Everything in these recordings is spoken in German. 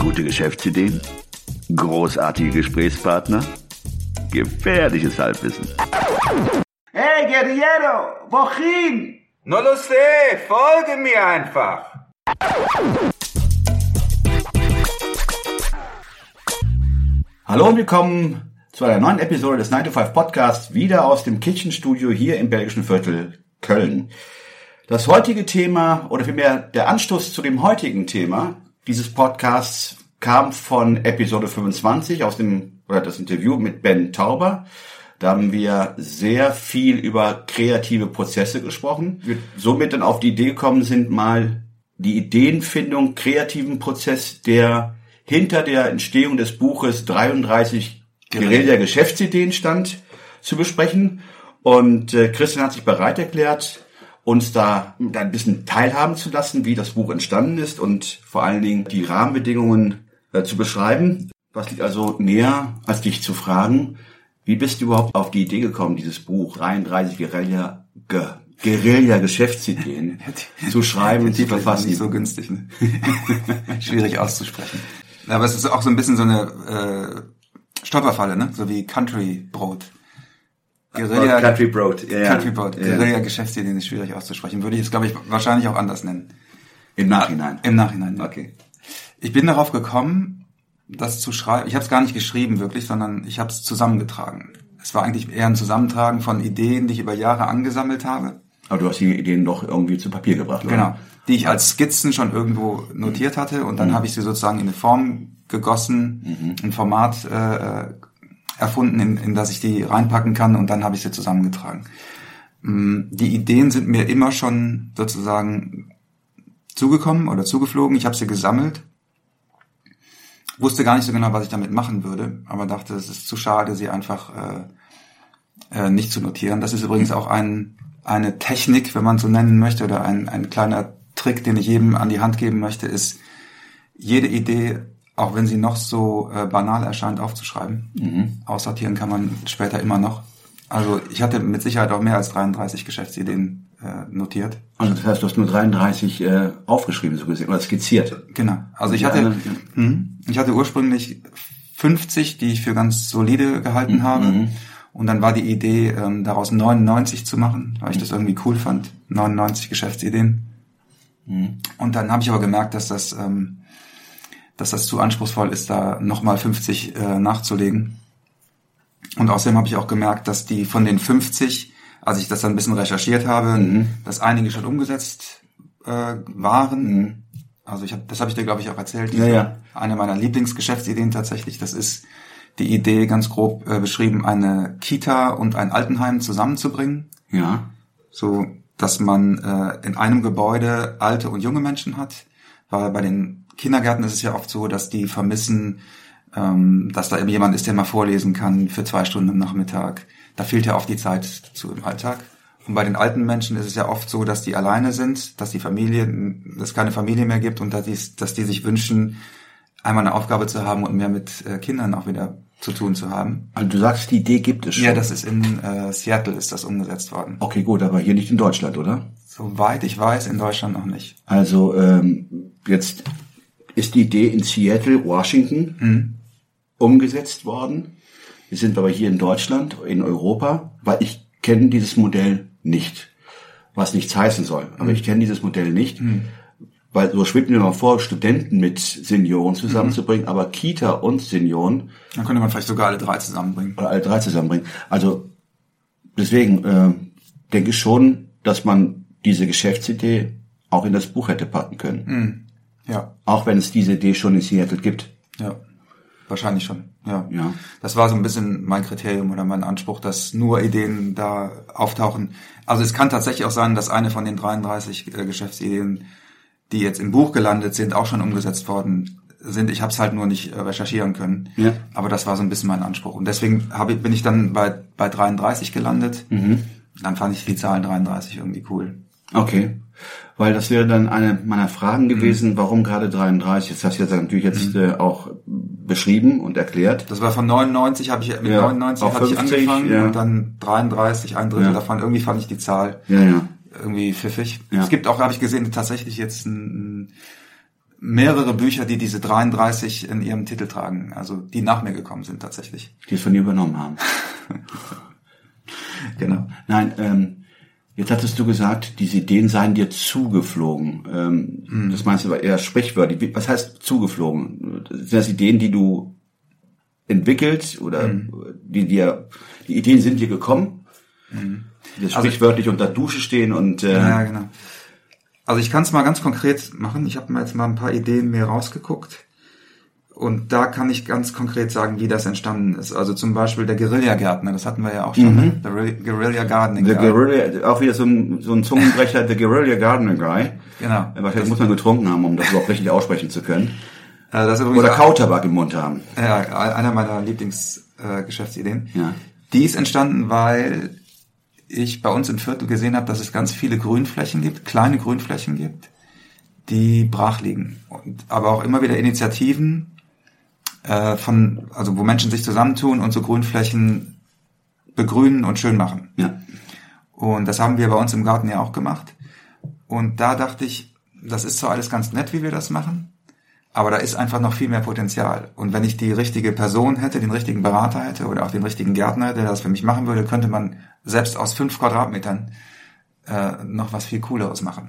Gute Geschäftsideen? Großartige Gesprächspartner? Gefährliches Halbwissen. Hey, Guerriero, wohin? No lo sé, folge mir einfach. Hallo und willkommen zu einer neuen Episode des 9 to 5 Podcasts, wieder aus dem Kitchen Studio hier im belgischen Viertel Köln. Das heutige Thema, oder vielmehr der Anstoß zu dem heutigen Thema dieses Podcasts kam von Episode 25 aus dem, oder das Interview mit Ben Tauber. Da haben wir sehr viel über kreative Prozesse gesprochen. Wir somit dann auf die Idee gekommen sind, mal die Ideenfindung, kreativen Prozess, der hinter der Entstehung des Buches 33 Guerilla-Geschäftsideen stand, zu besprechen. Und äh, Christian hat sich bereit erklärt, uns da ein bisschen teilhaben zu lassen, wie das Buch entstanden ist und vor allen Dingen die Rahmenbedingungen äh, zu beschreiben. Was liegt also näher, als dich zu fragen, wie bist du überhaupt auf die Idee gekommen, dieses Buch 33 Guerilla, Ge, Guerilla Geschäftsideen zu schreiben und zu verfassen? nicht so günstig. Ne? Schwierig auszusprechen. Aber es ist auch so ein bisschen so eine äh, Stolperfalle, ne? So wie Country Brot. Guerilla, Country Broad, ja, ja. Country Brot. Ja. Guerilla Geschäftsideen ist schwierig auszusprechen. Würde ich jetzt, glaube ich, wahrscheinlich auch anders nennen. Im Nachhinein. Im Nachhinein. Ja. Okay. Ich bin darauf gekommen, das zu schreiben. Ich habe es gar nicht geschrieben wirklich, sondern ich habe es zusammengetragen. Es war eigentlich eher ein Zusammentragen von Ideen, die ich über Jahre angesammelt habe. Aber du hast die Ideen doch irgendwie zu Papier gebracht, oder? Genau. Die ich als Skizzen schon irgendwo notiert hatte und dann habe ich sie sozusagen in eine Form gegossen, ein Format äh, erfunden, in, in das ich die reinpacken kann und dann habe ich sie zusammengetragen. Mm, Die Ideen sind mir immer schon sozusagen zugekommen oder zugeflogen. Ich habe sie gesammelt. Wusste gar nicht so genau, was ich damit machen würde, aber dachte, es ist zu schade, sie einfach äh, äh, nicht zu notieren. Das ist übrigens auch ein, eine Technik, wenn man so nennen möchte, oder ein, ein kleiner Trick, den ich jedem an die Hand geben möchte, ist, jede Idee, auch wenn sie noch so äh, banal erscheint, aufzuschreiben. Aussortieren kann man später immer noch. Also ich hatte mit Sicherheit auch mehr als 33 Geschäftsideen äh, notiert. Also das heißt, du hast nur 33 äh, aufgeschrieben, so gesehen, oder skizziert. Genau. Also ich hatte, anderen- Hm. ich hatte ursprünglich 50, die ich für ganz solide gehalten habe. Und dann war die Idee, ähm, daraus 99 zu machen, weil ich das irgendwie cool fand. 99 Geschäftsideen. Und dann habe ich aber gemerkt, dass das, ähm, dass das zu anspruchsvoll ist, da nochmal 50 äh, nachzulegen. Und außerdem habe ich auch gemerkt, dass die von den 50, als ich das dann ein bisschen recherchiert habe, dass einige schon umgesetzt äh, waren. Also ich hab, das habe ich dir, glaube ich, auch erzählt. Ja, ja. Eine meiner Lieblingsgeschäftsideen tatsächlich, das ist die Idee, ganz grob äh, beschrieben, eine Kita und ein Altenheim zusammenzubringen. Ja. So, dass man äh, in einem Gebäude alte und junge Menschen hat. Weil bei den Kindergärten ist es ja oft so, dass die vermissen, ähm, dass da eben jemand ist, der mal vorlesen kann für zwei Stunden am Nachmittag. Da fehlt ja oft die Zeit zu im Alltag. Und bei den alten Menschen ist es ja oft so, dass die alleine sind, dass die Familie, dass es keine Familie mehr gibt und dass die, dass die sich wünschen, einmal eine Aufgabe zu haben und mehr mit äh, Kindern auch wieder zu tun zu haben. Also du sagst, die Idee gibt es schon. Ja, das ist in äh, Seattle ist das umgesetzt worden. Okay, gut, aber hier nicht in Deutschland, oder? Soweit ich weiß, in Deutschland noch nicht. Also ähm, jetzt ist die Idee in Seattle, Washington umgesetzt worden. Wir sind aber hier in Deutschland, in Europa, weil ich kenne dieses Modell nicht, was nichts heißen soll. Aber ich kenne dieses Modell nicht, weil so schwebt mir mal vor, Studenten mit Senioren zusammenzubringen, aber Kita und Senioren Dann könnte man vielleicht sogar alle drei zusammenbringen. oder alle drei zusammenbringen. Also deswegen äh, denke ich schon, dass man diese Geschäftsidee auch in das Buch hätte packen können. Ja, Auch wenn es diese Idee schon in Seattle gibt. ja. Wahrscheinlich schon. Ja. Ja. Das war so ein bisschen mein Kriterium oder mein Anspruch, dass nur Ideen da auftauchen. Also es kann tatsächlich auch sein, dass eine von den 33 äh, Geschäftsideen, die jetzt im Buch gelandet sind, auch schon umgesetzt worden sind. Ich habe es halt nur nicht äh, recherchieren können. Ja. Aber das war so ein bisschen mein Anspruch. Und deswegen hab ich, bin ich dann bei, bei 33 gelandet. Dann fand ich die Zahl 33 irgendwie cool. Okay. Weil das wäre dann eine meiner Fragen gewesen, warum gerade 33? Das hast du jetzt natürlich jetzt äh, auch beschrieben und erklärt. Das war von 99 habe ich mit Ja, 99 auf habe ich 50, angefangen ja. und dann 33, ein Drittel Ja. davon. Irgendwie fand ich die Zahl Ja, ja. irgendwie pfiffig. Ja. Es gibt auch, habe ich gesehen, tatsächlich jetzt ein, mehrere Bücher, die diese 33 in ihrem Titel tragen, also die nach mir gekommen sind tatsächlich. Die es von dir übernommen haben. Genau. Nein, ähm, jetzt hattest du gesagt, diese Ideen seien dir zugeflogen. Ähm, Hm. Das meinst du aber eher sprichwörtlich. Was heißt zugeflogen? Sind das Ideen, die du entwickelt oder Hm. die dir, die Ideen sind dir gekommen? Die jetzt sprichwörtlich unter Dusche stehen und äh, Also Ja, genau. Also ich kann es mal ganz konkret machen. Ich habe mir jetzt mal ein paar Ideen mir rausgeguckt. Und da kann ich ganz konkret sagen, wie das entstanden ist. Also zum Beispiel der Guerilla-Gärtner, das hatten wir ja auch schon. ne? Der Guerilla Gardening. The Guy. Guerilla, auch wieder so ein, so ein Zungenbrecher, The Guerilla Gardener Guy. Genau. Wahrscheinlich muss man getrunken haben, um das überhaupt richtig aussprechen zu können. Das übrigens Oder Kautabak im Mund haben. Ja, einer meiner Lieblingsgeschäftsideen. Äh. Ja. Die ist entstanden, weil ich bei uns im Viertel gesehen habe, dass es ganz viele Grünflächen gibt, kleine Grünflächen gibt, die brach liegen. Und, aber auch immer wieder Initiativen äh, von, also wo Menschen sich zusammentun und so Grünflächen begrünen und schön machen. Ja. Und das haben wir bei uns im Garten ja auch gemacht. Und da dachte ich, das ist zwar alles ganz nett, wie wir das machen, aber da ist einfach noch viel mehr Potenzial. Und wenn ich die richtige Person hätte, den richtigen Berater hätte oder auch den richtigen Gärtner, der das für mich machen würde, könnte man selbst aus fünf Quadratmetern äh, noch was viel Cooleres machen.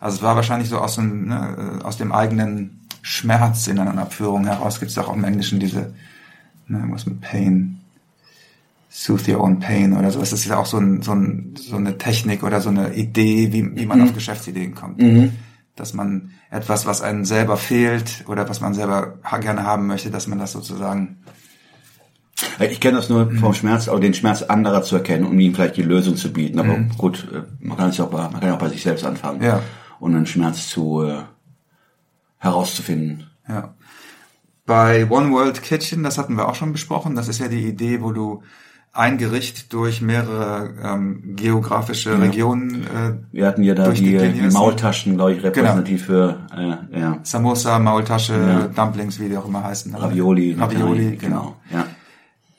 Also es war wahrscheinlich so aus dem, ne, äh, aus dem eigenen Schmerz in einer Abführung heraus. Gibt es auch im Englischen diese, ne, was mit Pain, Soothe Your Own Pain oder so. Das ist ja auch so, ein, so, ein, so eine Technik oder so eine Idee, wie, wie man auf Geschäftsideen kommt. Dass man etwas, was einem selber fehlt oder was man selber gerne haben möchte, dass man das sozusagen Ich kenne das nur vom Schmerz, aber den Schmerz anderer zu erkennen, um ihnen vielleicht die Lösung zu bieten. Aber gut, äh, man kann es ja auch bei, man kann auch bei sich selbst anfangen. Ja. Und einen Schmerz zu äh, herauszufinden. Ja. Bei One World Kitchen, das hatten wir auch schon besprochen, das ist ja die Idee, wo du ein Gericht durch mehrere ähm, geografische Regionen, äh, Wir hatten ja da die die, Maultaschen, glaube ich, repräsentativ für äh, ja, Samosa, Maultasche, Ja. Dumplings, wie die auch immer heißen. Ravioli. Ravioli, genau. genau. Ja.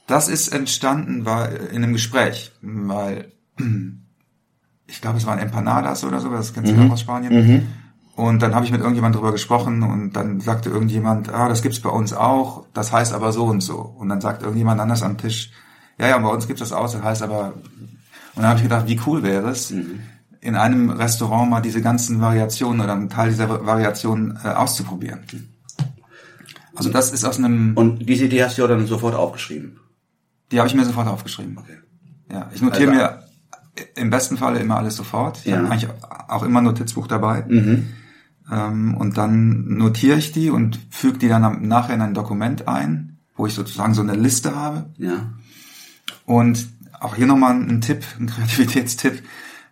Das ist entstanden war in einem Gespräch, weil ich glaube, es waren Empanadas oder so, das kennst du auch aus Spanien. Und dann habe ich mit irgendjemand drüber gesprochen und dann sagte irgendjemand, ah, das gibt's bei uns auch, das heißt aber so und so. Und dann sagt irgendjemand anders am Tisch, ja, ja, bei uns gibt's das auch, das heißt aber. Und dann habe ich gedacht, wie cool wäre es, in einem Restaurant mal diese ganzen Variationen oder einen Teil dieser Variationen äh, auszuprobieren. Also das ist aus einem, Und diese Idee hast du ja dann sofort aufgeschrieben. die habe ich mir sofort aufgeschrieben. Okay. Ja, ich notiere Also- mir im besten Falle immer alles sofort. Ich Ja. habe eigentlich auch immer ein Notizbuch dabei. Mhm. Ähm, und dann notiere ich die und füge die dann nachher in ein Dokument ein, wo ich sozusagen so eine Liste habe. Ja. Und auch hier nochmal ein Tipp, ein Kreativitätstipp.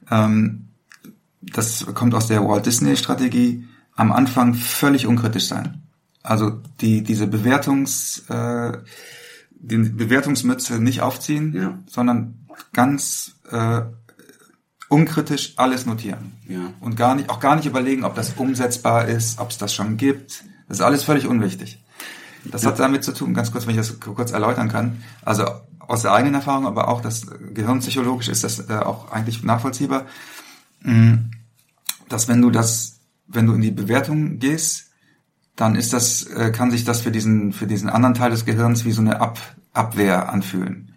Ähm, das kommt aus der Walt Disney Strategie. Am Anfang völlig unkritisch sein. Also die, diese Bewertungs, äh, die Bewertungsmütze nicht aufziehen, Ja. sondern ganz äh, unkritisch alles notieren. Ja. Und gar nicht, auch gar nicht überlegen, ob das umsetzbar ist, ob es das schon gibt. Das ist alles völlig unwichtig. Das hat damit zu tun, ganz kurz, wenn ich das kurz erläutern kann. Also aus der eigenen Erfahrung, aber auch das gehirnpsychologisch ist das äh, auch eigentlich nachvollziehbar, mh, dass wenn du das, wenn du in die Bewertung gehst, dann ist das, äh, kann sich das für diesen, für diesen anderen Teil des Gehirns wie so eine Ab, Abwehr anfühlen.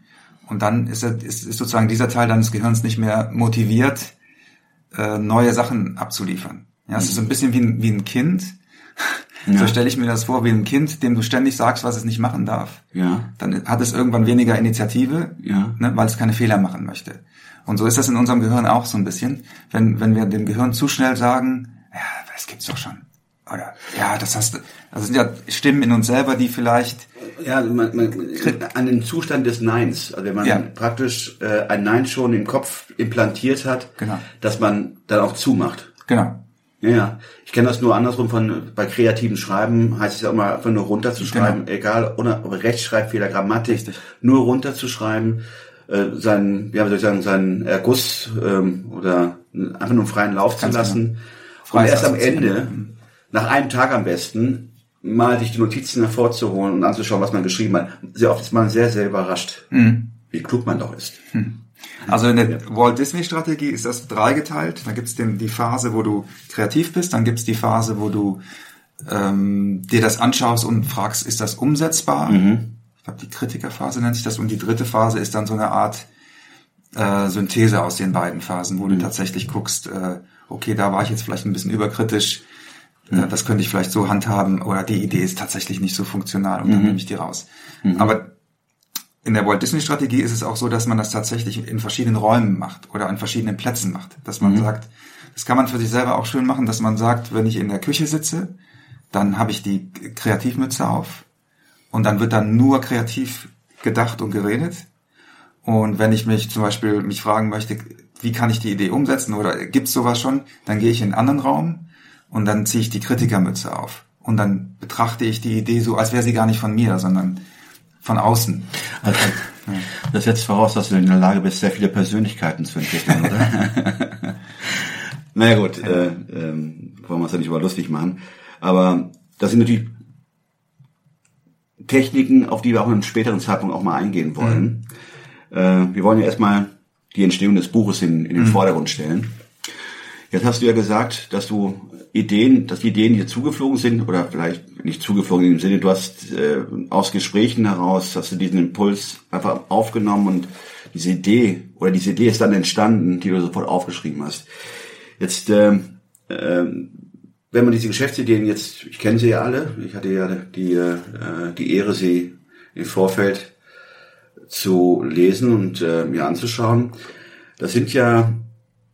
Und dann ist, er, ist, ist sozusagen dieser Teil deines Gehirns nicht mehr motiviert, äh, neue Sachen abzuliefern. Ja, es ist so ein bisschen wie ein, wie ein Kind. So stelle ich mir das vor, wie ein Kind, dem du ständig sagst, was es nicht machen darf. Ja. Dann hat es irgendwann weniger Initiative, Ja. ne, weil es keine Fehler machen möchte. Und so ist das in unserem Gehirn auch so ein bisschen. Wenn, wenn wir dem Gehirn zu schnell sagen, ja, das gibt's doch schon. Oder, ja, das hast du, das sind ja Stimmen in uns selber, die vielleicht, Ja, man, man, an den Zustand des Neins, also wenn man Ja. praktisch äh, ein Nein schon im Kopf implantiert hat, Genau. dass man dann auch zumacht. genau, Ja. Ich kenne das nur andersrum von bei kreativen Schreiben heißt es ja immer einfach nur runterzuschreiben, egal ohne ob Rechtschreibfehler, Grammatik, Genau. Richtig. nur runterzuschreiben, äh, seinen, ja, wie soll ich sagen, seinen Erguss ähm, oder einfach nur einen freien Lauf Ganz zu lassen. genau. Und erst am. Ende, nach einem Tag am besten, mal sich die Notizen hervorzuholen und anzuschauen, was man geschrieben hat. Sehr oft ist man sehr, sehr überrascht, Mhm. wie klug man doch ist. Also in der Walt Disney Strategie ist das dreigeteilt. Da gibt's den die Phase, wo du kreativ bist, dann gibt's die Phase, wo du ähm, dir das anschaust und fragst, ist das umsetzbar? Mhm. Ich glaube, die Kritikerphase nennt sich das. Und die dritte Phase ist dann so eine Art äh, Synthese aus den beiden Phasen, wo du tatsächlich guckst, äh, okay, da war ich jetzt vielleicht ein bisschen überkritisch, äh, das könnte ich vielleicht so handhaben oder die Idee ist tatsächlich nicht so funktional und dann nehme ich die raus. Aber in der Walt Disney Strategie ist es auch so, dass man das tatsächlich in verschiedenen Räumen macht oder an verschiedenen Plätzen macht. Dass man sagt, das kann man für sich selber auch schön machen, dass man sagt, wenn ich in der Küche sitze, dann habe ich die Kreativmütze auf und dann wird dann nur kreativ gedacht und geredet. Und wenn ich mich zum Beispiel mich fragen möchte, wie kann ich die Idee umsetzen oder gibt's sowas schon, dann gehe ich in einen anderen Raum und dann ziehe ich die Kritikermütze auf. Und dann betrachte ich die Idee so, als wäre sie gar nicht von mir, sondern von außen. Also, das setzt voraus, dass du in der Lage bist, sehr viele Persönlichkeiten zu entwickeln, oder? naja gut, äh, ähm, wollen wir uns ja nicht über lustig machen. Aber das sind natürlich Techniken, auf die wir auch in einem späteren Zeitpunkt auch mal eingehen wollen. Äh, wir wollen ja erstmal die Entstehung des Buches in, in den Vordergrund stellen. Jetzt hast du ja gesagt, dass du Ideen, dass die Ideen dir zugeflogen sind oder vielleicht nicht zugeflogen im Sinne, du hast äh, aus Gesprächen heraus, hast du diesen Impuls einfach aufgenommen und diese Idee oder diese Idee ist dann entstanden, die du sofort aufgeschrieben hast. Jetzt, ähm, ähm, wenn man diese Geschäftsideen jetzt, ich kenne sie ja alle, ich hatte ja die, äh, die Ehre, sie im Vorfeld zu lesen und äh, mir anzuschauen. Das sind ja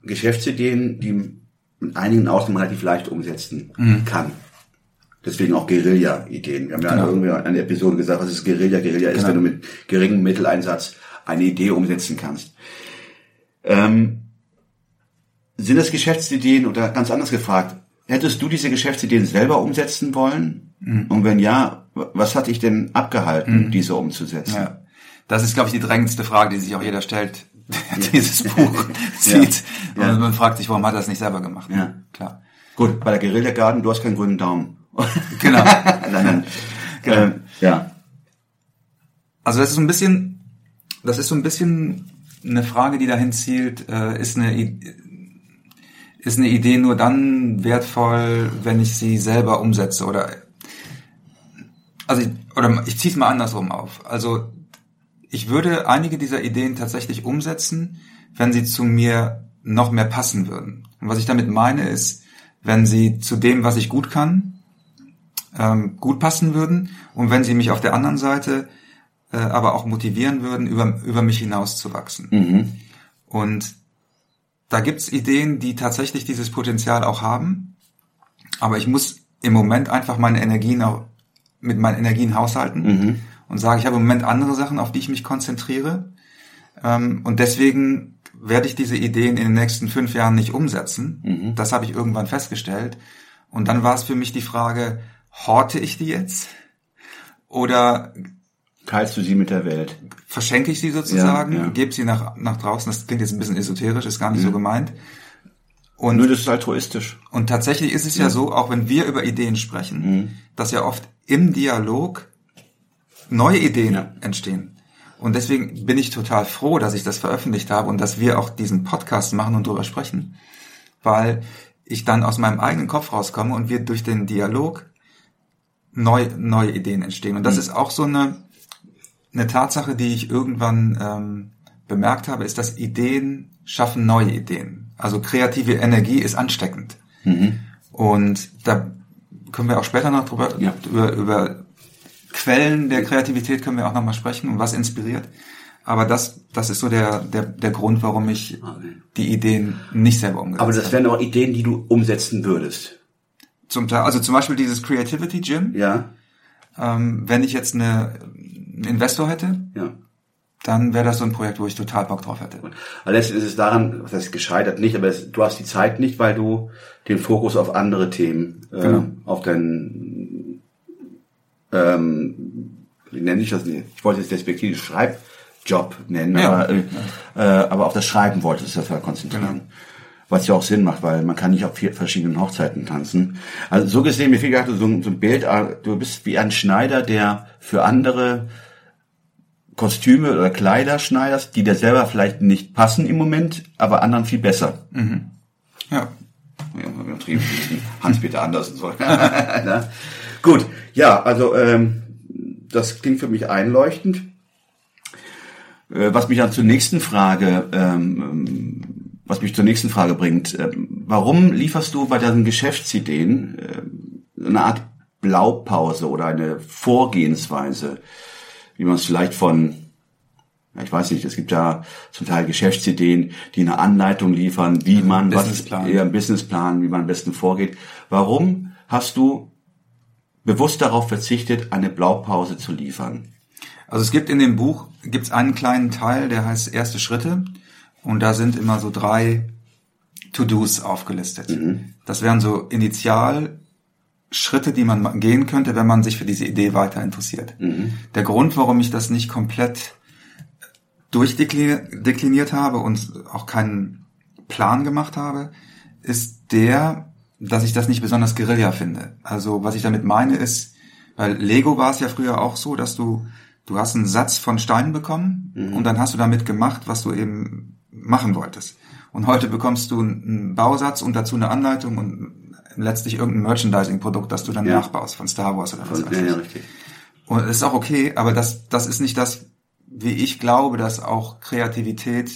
Geschäftsideen, die mit einigen Ausnahmen relativ leicht umsetzen kann. Deswegen auch Guerilla-Ideen. Wir haben ja Genau. irgendwie in einer Episode gesagt, was ist Guerilla? Guerilla ist, Genau. wenn du mit geringem Mitteleinsatz eine Idee umsetzen kannst. Ähm, sind das Geschäftsideen oder ganz anders gefragt, hättest du diese Geschäftsideen selber umsetzen wollen? Mhm. Und wenn ja, was hat dich denn abgehalten, diese umzusetzen? Ja. Das ist, glaube ich, die drängendste Frage, die sich auch jeder stellt, dieses Buch sieht. Ja. Und man fragt sich, warum hat er das nicht selber gemacht? Ja. Klar. Gut, bei der Guerilla Garden, du hast keinen grünen Daumen. Genau. Nein, nein. Äh, ja. Also das ist so ein bisschen, das ist so ein bisschen eine Frage, die dahin zielt, äh, ist eine, ist eine Idee nur dann wertvoll, wenn ich sie selber umsetze oder, also ich, oder ich ziehe es mal andersrum auf. Also ich würde einige dieser Ideen tatsächlich umsetzen, wenn sie zu mir noch mehr passen würden. Und was ich damit meine ist, wenn sie zu dem, was ich gut kann, ähm, gut passen würden und wenn sie mich auf der anderen Seite äh, aber auch motivieren würden, über, über mich hinaus zu wachsen. Und da gibt's Ideen, die tatsächlich dieses Potenzial auch haben, aber ich muss im Moment einfach meine Energien auch mit meinen Energien haushalten und sage, ich habe im Moment andere Sachen, auf die ich mich konzentriere. Ähm, und deswegen werde ich diese Ideen in den nächsten fünf Jahren nicht umsetzen. Das habe ich irgendwann festgestellt. Und dann war es für mich die Frage, horte ich die jetzt? Oder Teilst du sie mit der Welt? verschenke ich sie sozusagen, Ja, ja. gebe sie nach, nach draußen. Das klingt jetzt ein bisschen esoterisch, ist gar nicht so gemeint. Und, Nur das ist altruistisch. und tatsächlich ist es ja so, auch wenn wir über Ideen sprechen, Mhm. dass ja oft im Dialog neue Ideen Ja. entstehen. Und deswegen bin ich total froh, dass ich das veröffentlicht habe und dass wir auch diesen Podcast machen und darüber sprechen. Weil ich dann aus meinem eigenen Kopf rauskomme und wir durch den Dialog neu, neue Ideen entstehen. Und das ist auch so eine, eine Tatsache, die ich irgendwann ähm, bemerkt habe, ist, dass Ideen schaffen neue Ideen. Also kreative Energie ist ansteckend. Und da können wir auch später noch drüber, Ja. über, über Quellen der Kreativität können wir auch noch mal sprechen und was inspiriert. Aber das, das ist so der, der, der Grund, warum ich die Ideen nicht selber umgesetzt Aber das habe. wären auch Ideen, die du umsetzen würdest. Zum Teil, also zum Beispiel dieses Creativity Gym. Ja? Ähm, wenn ich jetzt eine, einen Investor hätte, Ja. dann wäre das so ein Projekt, wo ich total Bock drauf hätte. Aber letztendlich ist es daran, was heißt gescheitert nicht, aber es, du hast die Zeit nicht, weil du den Fokus auf andere Themen, äh, Genau. auf dein, ähm, wie nenne ich das? nicht? Ich wollte es despektierlich Schreibjob nennen, Ja. aber, äh, äh, aber auf das Schreiben wolltest du das halt konzentrieren. Genau. Was ja auch Sinn macht, weil man kann nicht auf vier verschiedenen Hochzeiten tanzen. Also so gesehen, mir fiel gerade so, ein- so ein Bild, äh, du bist wie ein Schneider, der für andere Kostüme oder Kleider schneiderst, die dir selber vielleicht nicht passen im Moment, aber anderen viel besser. Ja. Hans-Peter Andersen so. Gut, ja, also ähm, das klingt für mich einleuchtend. Äh, was mich dann zur nächsten Frage, ähm, was mich zur nächsten Frage bringt: äh, Warum lieferst du bei deinen Geschäftsideen äh, eine Art Blaupause oder eine Vorgehensweise, wie man es vielleicht von ich weiß nicht, es gibt ja zum Teil Geschäftsideen, die eine Anleitung liefern, wie man Businessplan. was eher ein Businessplan, wie man am besten vorgeht. Warum hast du bewusst darauf verzichtet, eine Blaupause zu liefern? Also es gibt in dem Buch gibt's einen kleinen Teil, der heißt erste Schritte und da sind immer so drei To-Dos aufgelistet. Das wären so Initialschritte, die man gehen könnte, wenn man sich für diese Idee weiter interessiert. Der Grund, warum ich das nicht komplett durchdekliniert habe und auch keinen Plan gemacht habe, ist der, dass ich das nicht besonders Guerilla finde. Also was ich damit meine ist, weil Lego war es ja früher auch so, dass du du hast einen Satz von Steinen bekommen und dann hast du damit gemacht, was du eben machen wolltest. Und heute bekommst du einen Bausatz und dazu eine Anleitung und letztlich irgendein Merchandising-Produkt, das du dann Ja. nachbaust von Star Wars oder was weiß ich. ja, richtig. Und das ist auch okay, aber das, das ist nicht das, wie ich glaube, dass auch Kreativität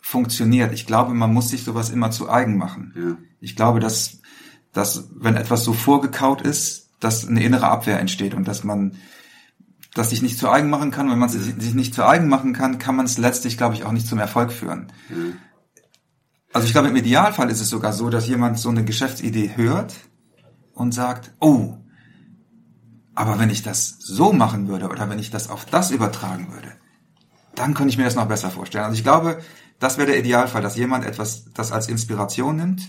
funktioniert. Ich glaube, man muss sich sowas immer zu eigen machen. Ja. Ich glaube, dass, dass wenn etwas so vorgekaut ist, dass eine innere Abwehr entsteht und dass man das sich nicht zu eigen machen kann. Wenn man es sich sich nicht zu eigen machen kann, kann man es letztlich, glaube ich, auch nicht zum Erfolg führen. Also ich glaube, im Idealfall ist es sogar so, dass jemand so eine Geschäftsidee hört und sagt, oh, aber wenn ich das so machen würde oder wenn ich das auf das übertragen würde, dann könnte ich mir das noch besser vorstellen. Also ich glaube, das wäre der Idealfall, dass jemand etwas, das als Inspiration nimmt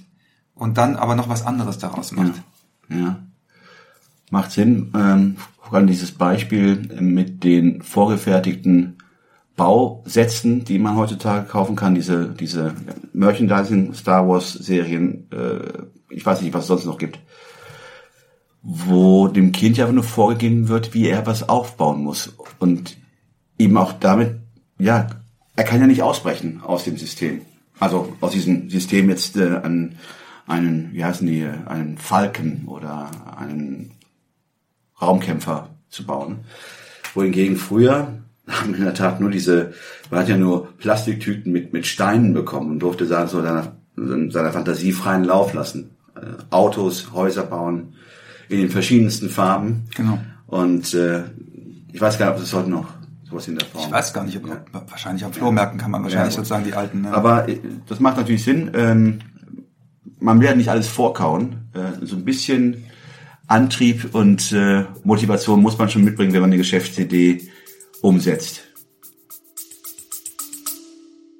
und dann aber noch was anderes daraus macht. Ja. Macht Sinn. Ähm, vor allem dieses Beispiel mit den vorgefertigten Bausätzen, die man heutzutage kaufen kann, diese, diese Merchandising Star Wars Serien, äh, ich weiß nicht, was es sonst noch gibt, wo dem Kind ja nur vorgegeben wird, wie er was aufbauen muss. Und eben auch damit, ja, er kann ja nicht ausbrechen aus dem System. Also aus diesem System jetzt äh, an einen, wie heißen die, einen Falken oder einen Raumkämpfer zu bauen. Wohingegen früher haben wir in der Tat nur diese, man hat ja nur Plastiktüten mit, mit Steinen bekommen und durfte da so seiner, seiner Fantasie freien Lauf lassen. Äh, Autos, Häuser bauen in den verschiedensten Farben. Genau. Und äh, ich weiß gar nicht, ob es heute noch sowas in der Form Ich weiß gar nicht, ob, Ja. wahrscheinlich am Flohmärkten kann man wahrscheinlich Ja, sozusagen die alten. Ne? Aber äh, das macht natürlich Sinn. Ähm, man will ja nicht alles vorkauen. Äh, so ein bisschen Antrieb und äh, Motivation muss man schon mitbringen, wenn man eine Geschäftsidee umsetzt.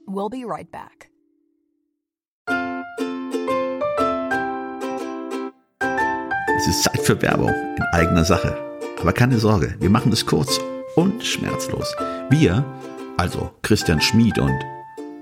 We'll be right back. Es ist Zeit für Werbung in eigener Sache. Aber keine Sorge, wir machen es kurz und schmerzlos. Wir, also Christian Schmid und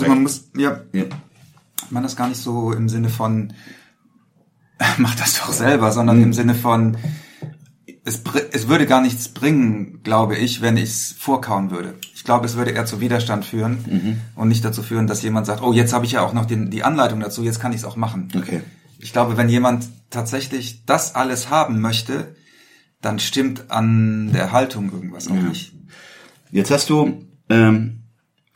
Also man muss, ja, Ja. man das gar nicht so im Sinne von mach das doch selber, sondern im Sinne von es, es würde gar nichts bringen, glaube ich, wenn ich es vorkauen würde. Ich glaube, es würde eher zu Widerstand führen und nicht dazu führen, dass jemand sagt, oh, jetzt habe ich ja auch noch den, die Anleitung dazu, jetzt kann ich es auch machen. Okay. Ich glaube, wenn jemand tatsächlich das alles haben möchte, dann stimmt an der Haltung irgendwas auch nicht. Jetzt hast du ähm,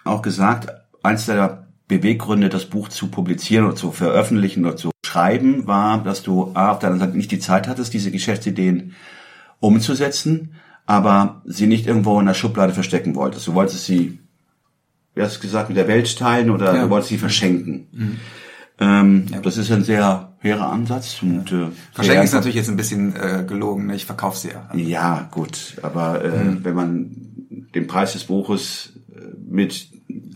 auch gesagt, eins der Beweggründe, das Buch zu publizieren oder zu veröffentlichen oder zu schreiben, war, dass du A, auf deiner Seite nicht die Zeit hattest, diese Geschäftsideen umzusetzen, aber sie nicht irgendwo in der Schublade verstecken wolltest. Du wolltest sie, wie hast du gesagt, mit der Welt teilen oder Ja. du wolltest sie verschenken. Ähm, Das ist ein sehr hehrer Ansatz. Und, äh, Verschenken ist natürlich jetzt ein bisschen äh, gelogen, ne? ich verkaufe sie ja. Ja, gut, aber äh, Mhm. wenn man den Preis des Buches äh, mit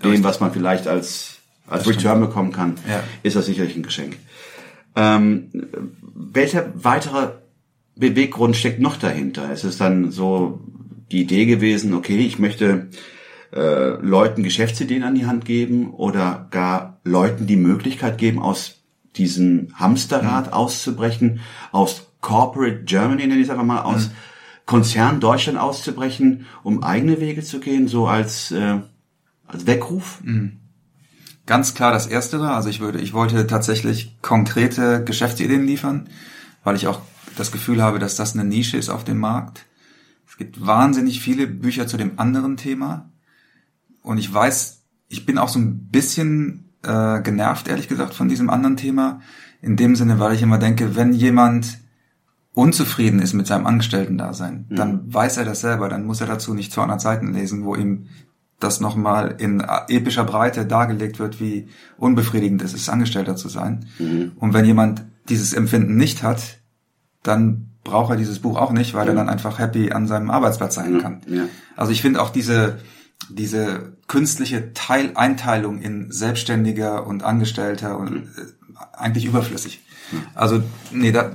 dem, was man vielleicht als, als Return bekommen kann, Ja. ist das sicherlich ein Geschenk. Ähm, welcher weitere Beweggrund steckt noch dahinter? Ist es dann so die Idee gewesen, okay, ich möchte äh, Leuten Geschäftsideen an die Hand geben oder gar Leuten die Möglichkeit geben, aus diesem Hamsterrad Mhm. auszubrechen, aus Corporate Germany, nenne ich es einfach mal, aus Mhm. Konzern Deutschland auszubrechen, um eigene Wege zu gehen, so als, äh, als Weckruf? Mhm. Ganz klar das Erstere. Also ich würde, ich wollte tatsächlich konkrete Geschäftsideen liefern, weil ich auch das Gefühl habe, dass das eine Nische ist auf dem Markt. Es gibt wahnsinnig viele Bücher zu dem anderen Thema. Und ich weiß, ich bin auch so ein bisschen äh, genervt, ehrlich gesagt, von diesem anderen Thema. In dem Sinne, weil ich immer denke, wenn jemand unzufrieden ist mit seinem Angestellten-Dasein, dann weiß er das selber, dann muss er dazu nicht 200 Seiten lesen, wo ihm das nochmal in epischer Breite dargelegt wird, wie unbefriedigend es ist, Angestellter zu sein. Und wenn jemand dieses Empfinden nicht hat, dann braucht er dieses Buch auch nicht, weil er dann einfach happy an seinem Arbeitsplatz sein kann. ja. Also ich finde auch diese, diese künstliche Teileinteilung in Selbstständiger und Angestellter und äh, eigentlich überflüssig. Also, nee, da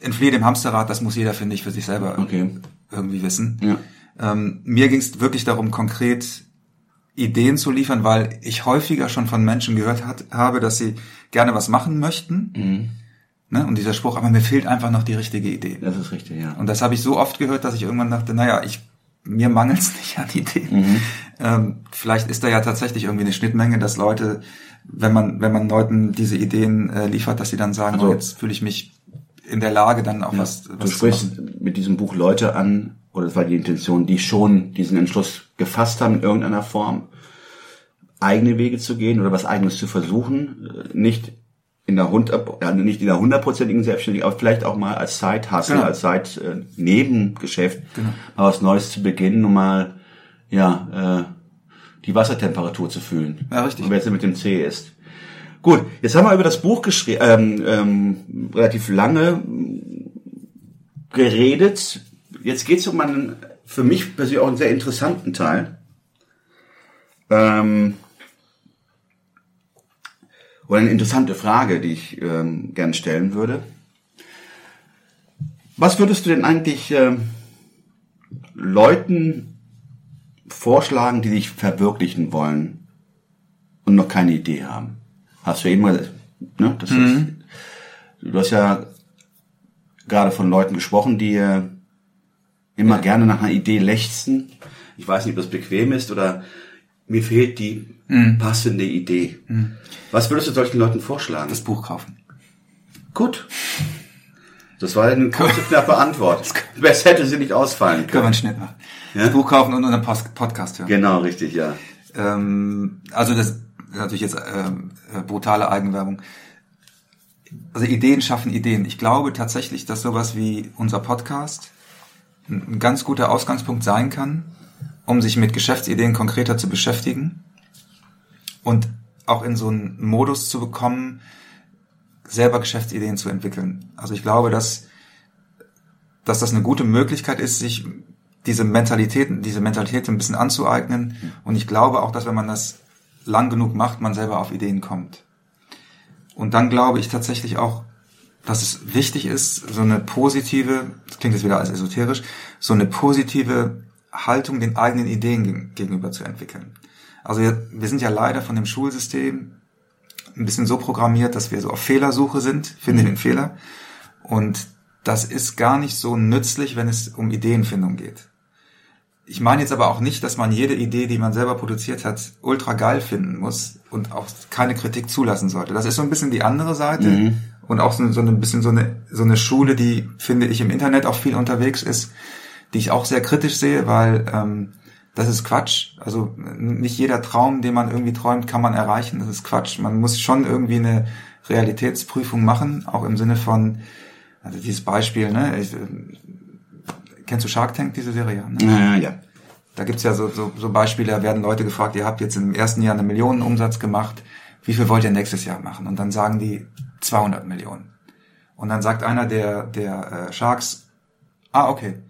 entfliehe dem Hamsterrad, das muss jeder, finde ich, für sich selber Okay. irgendwie wissen. Ja. Ähm, mir ging es wirklich darum, konkret Ideen zu liefern, weil ich häufiger schon von Menschen gehört hat, habe, dass sie gerne was machen möchten. Ne? Und dieser Spruch, aber mir fehlt einfach noch die richtige Idee. Das ist richtig, ja. Und das habe ich so oft gehört, dass ich irgendwann dachte, naja, ich, mir mangelt es nicht an Ideen. Ähm, vielleicht ist da ja tatsächlich irgendwie eine Schnittmenge, dass Leute, wenn man, wenn man Leuten diese Ideen äh, liefert, dass sie dann sagen, Also- oh, jetzt fühle ich mich in der Lage, dann auch was, Du was zu sprichst mit diesem Buch Leute an, oder das war die Intention, die schon diesen Entschluss gefasst haben in irgendeiner Form, eigene Wege zu gehen oder was eigenes zu versuchen, äh, nicht in der ja, nicht in der hundertprozentigen Selbstständigkeit, aber vielleicht auch mal als Side-Hustle, Genau. als Side-Nebengeschäft, mal was Neues zu beginnen, um mal, ja, äh, die Wassertemperatur zu fühlen. Ja, richtig. Und wenn es mit dem C ist. Gut, jetzt haben wir über das Buch geschrieben, ähm, ähm, relativ lange geredet. Jetzt geht es um einen, für mich persönlich auch einen sehr interessanten Teil. Ähm, oder eine interessante Frage, die ich ähm, gern stellen würde. Was würdest du denn eigentlich ähm, Leuten vorschlagen, die dich verwirklichen wollen und noch keine Idee haben? Hast du eben mal, ne, das ist, du hast ja gerade von Leuten gesprochen, die äh, immer gerne nach einer Idee lechzen. Ich weiß nicht, ob das bequem ist oder mir fehlt die passende Idee. Was würdest du solchen Leuten vorschlagen? Das Buch kaufen. Gut. Das war eine kurze, knappe Antwort. Besser hätte sie nicht ausfallen Können wir können. einen Schnitt machen. Ja? Das Buch kaufen und unseren Podcast hören. Genau, richtig, ja. Ähm, also das ist natürlich jetzt ähm, äh, brutale Eigenwerbung. Also Ideen schaffen Ideen. Ich glaube tatsächlich, dass sowas wie unser Podcast ein ganz guter Ausgangspunkt sein kann, um sich mit Geschäftsideen konkreter zu beschäftigen und auch in so einen Modus zu bekommen, selber Geschäftsideen zu entwickeln. Also ich glaube, dass, dass das eine gute Möglichkeit ist, sich diese Mentalitäten, diese Mentalität ein bisschen anzueignen. Und ich glaube auch, dass wenn man das lang genug macht, man selber auf Ideen kommt. Und dann glaube ich tatsächlich auch, dass es wichtig ist, so eine positive, das klingt jetzt wieder als esoterisch, so eine positive Haltung den eigenen Ideen geg- gegenüber zu entwickeln. Also wir, wir sind ja leider von dem Schulsystem ein bisschen so programmiert, dass wir so auf Fehlersuche sind, finde den Fehler. Und das ist gar nicht so nützlich, wenn es um Ideenfindung geht. Ich meine jetzt aber auch nicht, dass man jede Idee, die man selber produziert hat, ultra geil finden muss und auch keine Kritik zulassen sollte. Das ist so ein bisschen die andere Seite und auch so, so ein bisschen so eine, so eine Schule, die, finde ich, im Internet auch viel unterwegs ist, die ich auch sehr kritisch sehe, weil ähm, Das ist Quatsch. Also nicht jeder Traum, den man irgendwie träumt, kann man erreichen. Das ist Quatsch. Man muss schon irgendwie eine Realitätsprüfung machen, auch im Sinne von, also dieses Beispiel, ne? Ich, äh, kennst du Shark Tank, diese Serie? Ne? Ja, ja. Da gibt's ja so, so, so Beispiele, da werden Leute gefragt, ihr habt jetzt im ersten Jahr eine Million Umsatz gemacht, wie viel wollt ihr nächstes Jahr machen? Und dann sagen die 200 Millionen. Und dann sagt einer der, der äh, Sharks, ah, okay,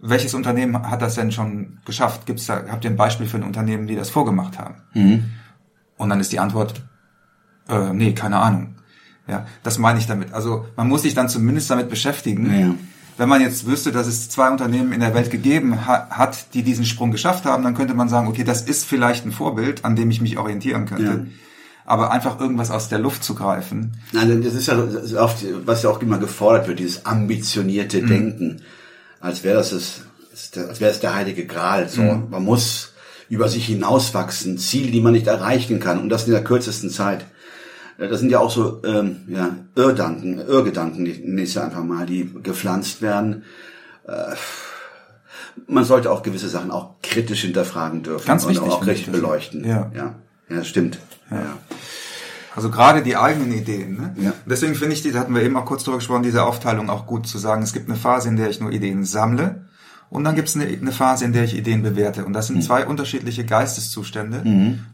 welches Unternehmen hat das denn schon geschafft? Gibt's da, habt ihr ein Beispiel für ein Unternehmen, die das vorgemacht haben? Und dann ist die Antwort, äh, nee, keine Ahnung. Ja, das meine ich damit. Also man muss sich dann zumindest damit beschäftigen. Ja. Wenn man jetzt wüsste, dass es zwei Unternehmen in der Welt gegeben ha hat, die diesen Sprung geschafft haben, dann könnte man sagen, okay, das ist vielleicht ein Vorbild, an dem ich mich orientieren könnte. Ja. Aber einfach irgendwas aus der Luft zu greifen, Nein, das ist ja oft, was ja auch immer gefordert wird, dieses ambitionierte Denken. Als wäre das, das, als wäre es der heilige Gral. So, man muss über sich hinauswachsen, Ziele, die man nicht erreichen kann, und das in der kürzesten Zeit. Ja, Das sind ja auch so ähm, ja, Irrdanken, Irrgedanken, die nächste einfach mal, die gepflanzt werden. Äh, man sollte auch gewisse Sachen auch kritisch hinterfragen dürfen Ganz und wichtig, auch ich richtig das. beleuchten. Ja. ja, ja stimmt. Ja. Also gerade die eigenen Ideen. Ne? Ja. Deswegen finde ich, die da hatten wir eben auch kurz drüber gesprochen, diese Aufteilung auch gut zu sagen. Es gibt eine Phase, in der ich nur Ideen sammle und dann gibt es eine, eine Phase, in der ich Ideen bewerte. Und das Mhm. sind zwei unterschiedliche Geisteszustände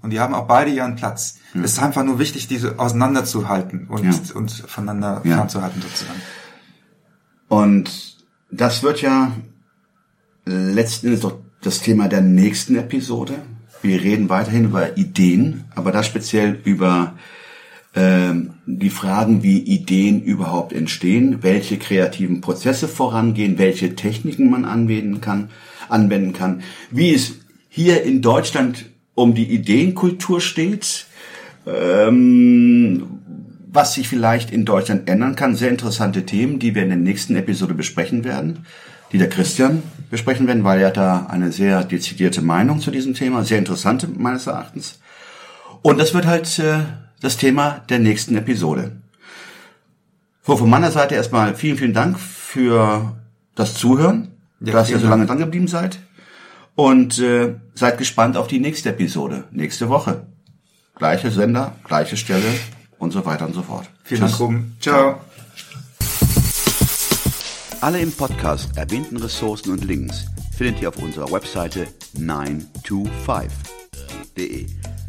und die haben auch beide ihren Platz. Es ist einfach nur wichtig, diese auseinanderzuhalten und, Ja. und voneinander Ja. fernzuhalten sozusagen. Und das wird ja letzten Endes doch das Thema der nächsten Episode. Wir reden weiterhin über Ideen, aber da speziell über die Fragen, wie Ideen überhaupt entstehen, welche kreativen Prozesse vorangehen, welche Techniken man anwenden kann, anwenden kann, wie es hier in Deutschland um die Ideenkultur steht, ähm, was sich vielleicht in Deutschland ändern kann. Sehr interessante Themen, die wir in der nächsten Episode besprechen werden, die der Christian besprechen werden, weil er hat da eine sehr dezidierte Meinung zu diesem Thema, sehr interessante meines Erachtens. Und das wird halt äh, das Thema der nächsten Episode. So, von meiner Seite erstmal vielen, vielen Dank für das Zuhören, Ja, dass ihr so lange dran geblieben seid. Und äh, seid gespannt auf die nächste Episode, nächste Woche. Gleiche Sender, gleiche Stelle und so weiter und so fort. Vielen Tschüss. Dank, Ruben. Ciao. Alle im Podcast erwähnten Ressourcen und Links findet ihr auf unserer Webseite 925.de.